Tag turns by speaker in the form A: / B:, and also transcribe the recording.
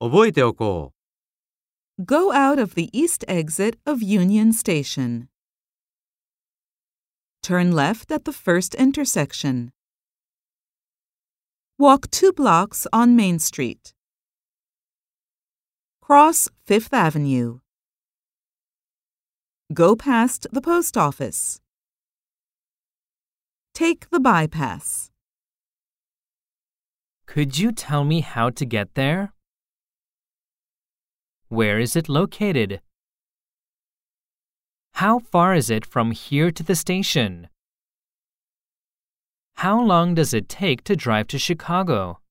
A: 覚えておこ
B: Go out of the east exit of Union Station. Turn left at the first intersection. Walk two blocks on Main Street. Cross Fifth Avenue. Go past the post office. Take the bypass.
C: Could you tell me how to get there? Where is it located? How far is it from here to the station? How long does it take to drive to Chicago?